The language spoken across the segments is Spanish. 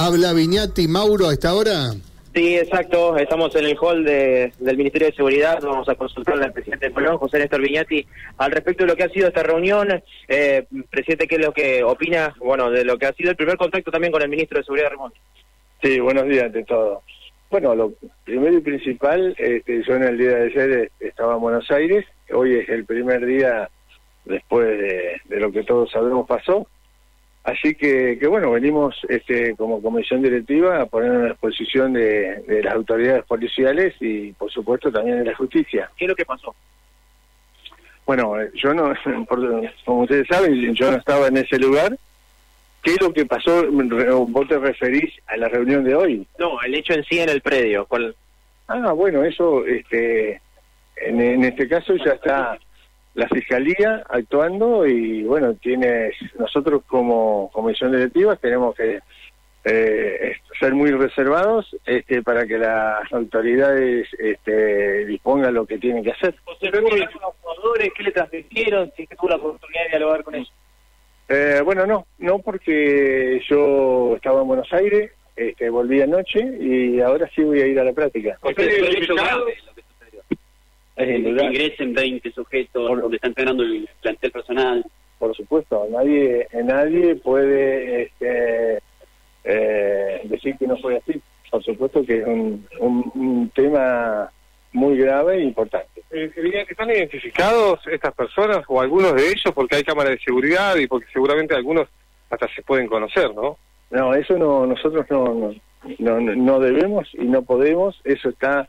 ¿Habla Viñati Mauro a esta hora? Sí, exacto. Estamos en el hall de, del Ministerio de Seguridad. Vamos a consultarle al presidente de Colón, José Néstor Viñati, al respecto de lo que ha sido esta reunión. Eh, presidente, ¿qué es lo que opina bueno, de lo que ha sido el primer contacto también con el ministro de Seguridad, Ramón? Sí, buenos días ante todo. Bueno, lo primero y principal, este, yo en el día de ayer estaba en Buenos Aires. Hoy es el primer día después de, de lo que todos sabemos pasó. Así que, que bueno, venimos este, como comisión directiva a poner a disposición de, de, las autoridades policiales y por supuesto también de la justicia. ¿Qué es lo que pasó? Bueno, yo no, como ustedes saben, yo no estaba en ese lugar. ¿Qué es lo que pasó? ¿Vos te referís a la reunión de hoy? No, el hecho en sí en el predio. Ah, bueno, eso, este, en, en este caso ya está la fiscalía actuando y bueno tienes nosotros como comisión directiva tenemos que eh, ser muy reservados este, para que las autoridades este, dispongan lo que tienen que hacer. ¿José los jugadores? ¿Qué le transmitieron? ¿Si tuvo la oportunidad de dialogar con ellos? Eh, bueno, no, no porque yo estaba en Buenos Aires, este, volví anoche y ahora sí voy a ir a la práctica. Eh, ingresen 20 sujetos donde están entrenando el plantel personal. Por supuesto, nadie nadie puede este, eh, decir que no fue así. Por supuesto que es un, un, tema muy grave e importante. Eh, ¿Están identificados estas personas o algunos de ellos porque hay cámaras de seguridad y porque seguramente algunos hasta se pueden conocer, ¿no? No, eso no nosotros no, no, no debemos y no podemos, eso está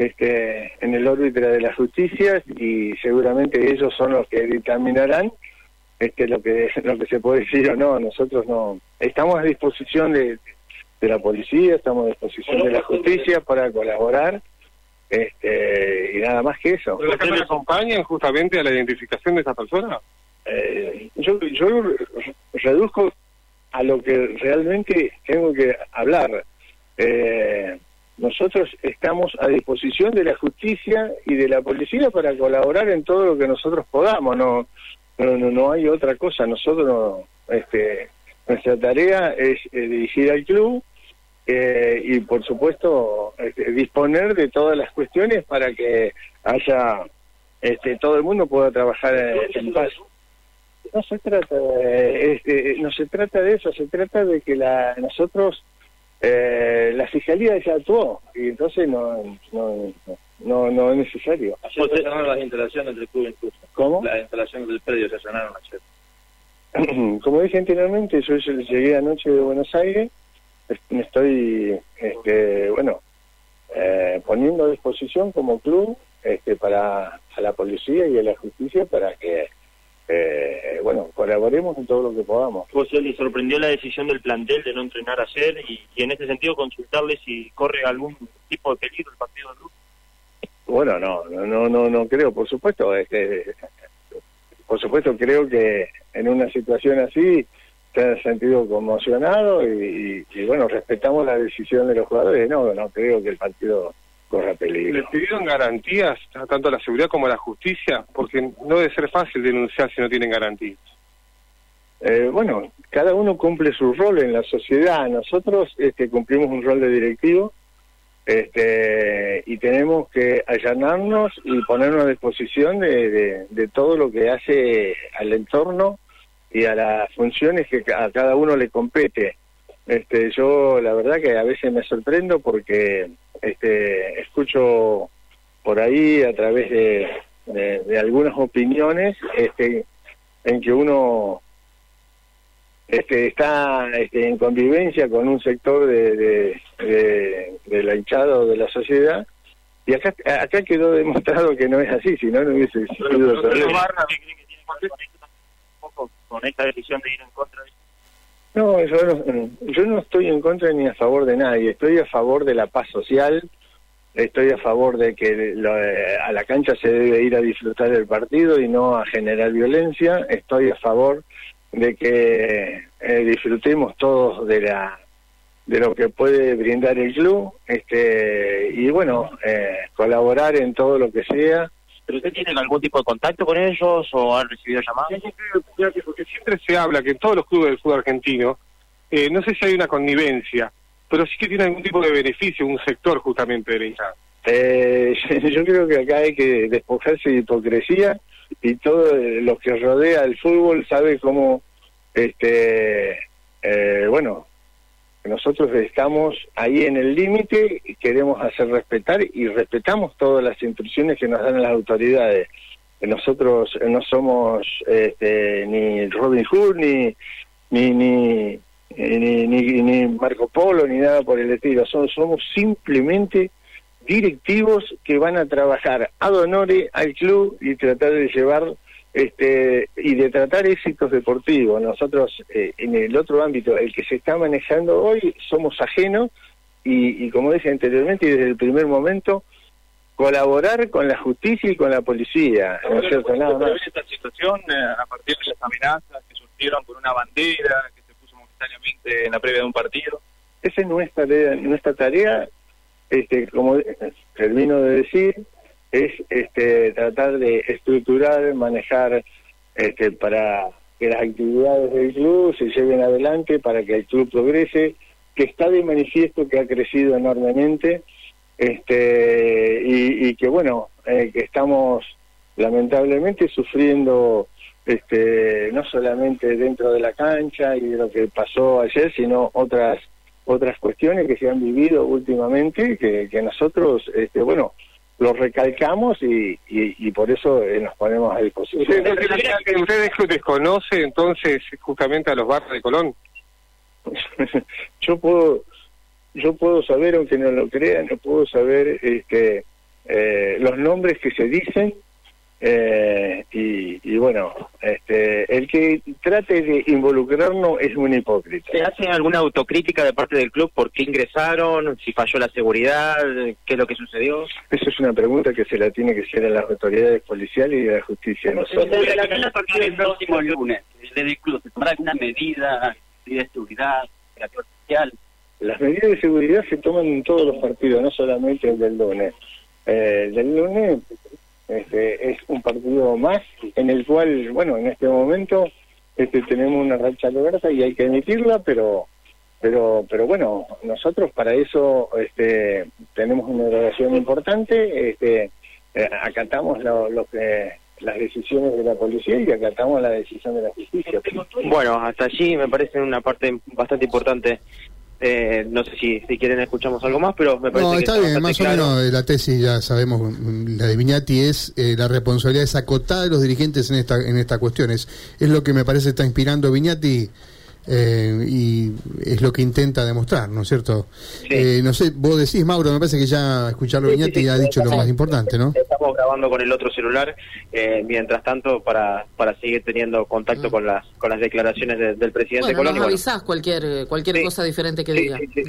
este, en el órbita de la justicia y seguramente ellos son los que determinarán este, lo que lo que se puede decir o no. Nosotros no estamos a disposición de, de la policía, estamos a disposición de la justicia para colaborar este, y nada más que eso. ¿Pero me acompañan justamente a la identificación de esta persona? Eh, yo, yo reduzco a lo que realmente tengo que hablar. Eh, nosotros estamos a disposición de la justicia y de la policía para colaborar en todo lo que nosotros podamos. No, no, no, hay otra cosa. Nosotros, este, nuestra tarea es eh, dirigir al club eh, y, por supuesto, este, disponer de todas las cuestiones para que haya, este, todo el mundo pueda trabajar en, paz. No se trata, de, este, no se trata de eso. Se trata de que la, nosotros eh, la fiscalía ya actuó y entonces no no no, no es necesario. Ayer se allanaron las instalaciones del club incluso. ¿Cómo? Las instalaciones del predio se allanaron ayer. Como dije anteriormente, yo llegué anoche de Buenos Aires, me estoy, este, bueno, eh, poniendo a disposición como club este, para a la policía y a la justicia para que eh, colaboremos en todo lo que podamos. José, ¿le sorprendió la decisión del plantel de no entrenar ayer y, en ese sentido consultarle si corre algún tipo de peligro el partido de Luz? Bueno, no, no, no, no creo, por supuesto. Este, por supuesto, creo que en una situación así se han sentido conmocionado y, y, bueno, respetamos la decisión de los jugadores. No, no creo que el partido corra peligro. ¿Le pidieron garantías tanto a la seguridad como a la justicia? Porque no debe ser fácil denunciar si no tienen garantías. Eh, bueno, cada uno cumple su rol en la sociedad. Nosotros este, cumplimos un rol de directivo este, y tenemos que allanarnos y ponernos a disposición de, de, todo lo que hace al entorno y a las funciones que a cada uno le compete. Este, yo la verdad que a veces me sorprendo porque este, escucho por ahí a través de, de, algunas opiniones este, en que uno este, está este, en convivencia con un sector de, de, de, de la hinchada o de la sociedad y acá acá quedó demostrado que no es así, si no, no hubiese sido con esta decisión de ir en contra de no, yo no, yo no estoy en contra ni a favor de nadie, estoy a favor de la paz social, estoy a favor de que eh, a la cancha se debe ir a disfrutar del partido y no a generar violencia, estoy a favor de que eh, disfrutemos todos de la de lo que puede brindar el club este y bueno eh, colaborar en todo lo que sea ¿Pero usted tiene algún tipo de contacto con ellos o ha recibido llamadas? Porque siempre se habla que en todos los clubes del fútbol argentino eh, no sé si hay una connivencia, pero sí que tiene algún tipo de beneficio un sector justamente de la. Eh, yo creo que acá hay que despojarse de hipocresía y todo lo que rodea el fútbol sabe cómo, este, eh, bueno, nosotros estamos ahí en el límite y queremos hacer respetar y respetamos todas las instrucciones que nos dan las autoridades. Nosotros no somos este, ni Robin Hood ni ni, ni, ni, ni, Marco Polo ni nada por el estilo. Somos, somos simplemente directivos que van a trabajar ad honore al club y tratar de llevar este y de tratar éxitos deportivos. Nosotros eh, en el otro ámbito, el que se está manejando hoy, somos ajenos y, y como decía anteriormente, desde el primer momento colaborar con la justicia y con la policía. ¿no es cierto? Nada más. esta situación eh, a partir de las amenazas que surgieron por una bandera que se puso momentáneamente en la previa de un partido? Esa es nuestra nuestra tarea este, como termino de decir, es este, tratar de estructurar, manejar este, para que las actividades del club se lleven adelante, para que el club progrese, que está de manifiesto que ha crecido enormemente este, y, que bueno, eh, que estamos lamentablemente sufriendo este, no solamente dentro de la cancha y de lo que pasó ayer, sino otras otras cuestiones que se han vivido últimamente que, que nosotros, este, bueno, lo recalcamos y, y, por eso eh, nos ponemos a disposición. ¿Ustedes, ¿Ustedes desconoce entonces justamente a los barrios de Colón? yo puedo yo puedo saber, aunque no lo crean, no puedo saber este, eh, los nombres que se dicen eh, y, bueno, este, el que trate de involucrarnos es un hipócrita. ¿Se hace alguna autocrítica de parte del club por qué ingresaron? ¿Si falló la seguridad? ¿Qué es lo que sucedió? Eso es una pregunta que se la tiene que hacer a las autoridades policiales y de la justicia. Nosotros. a partir del próximo lunes, desde el club, ¿se tomará alguna medida de seguridad, social? Las medidas de seguridad se toman en todos los partidos, no solamente el del lunes. Eh, el del lunes este, es un partido más en el cual, bueno, en este momento este, tenemos una racha abierta y hay que emitirla, pero pero pero bueno, nosotros para eso este, tenemos una relación importante, este, eh, acatamos lo, que las decisiones de la policía y acatamos la decisión de la justicia. Bueno, hasta allí me parece una parte bastante importante eh, no sé si, si quieren escuchamos algo más, pero me parece no, está bien, más o menos la tesis ya sabemos, la de Viñati es eh, la responsabilidad es acotada de los dirigentes en esta en esta cuestión. Es, lo que me parece está inspirando Viñati eh, y es lo que intenta demostrar, ¿no es cierto? Eh, no sé, vos decís, Mauro, me parece que ya escucharlo Viñati ha dicho lo más importante, ¿no? Estamos grabando con el otro celular, eh, mientras tanto, para, para seguir teniendo contacto ah. con las con las declaraciones del presidente bueno, Nos avisás cualquier, cualquier cosa diferente que diga.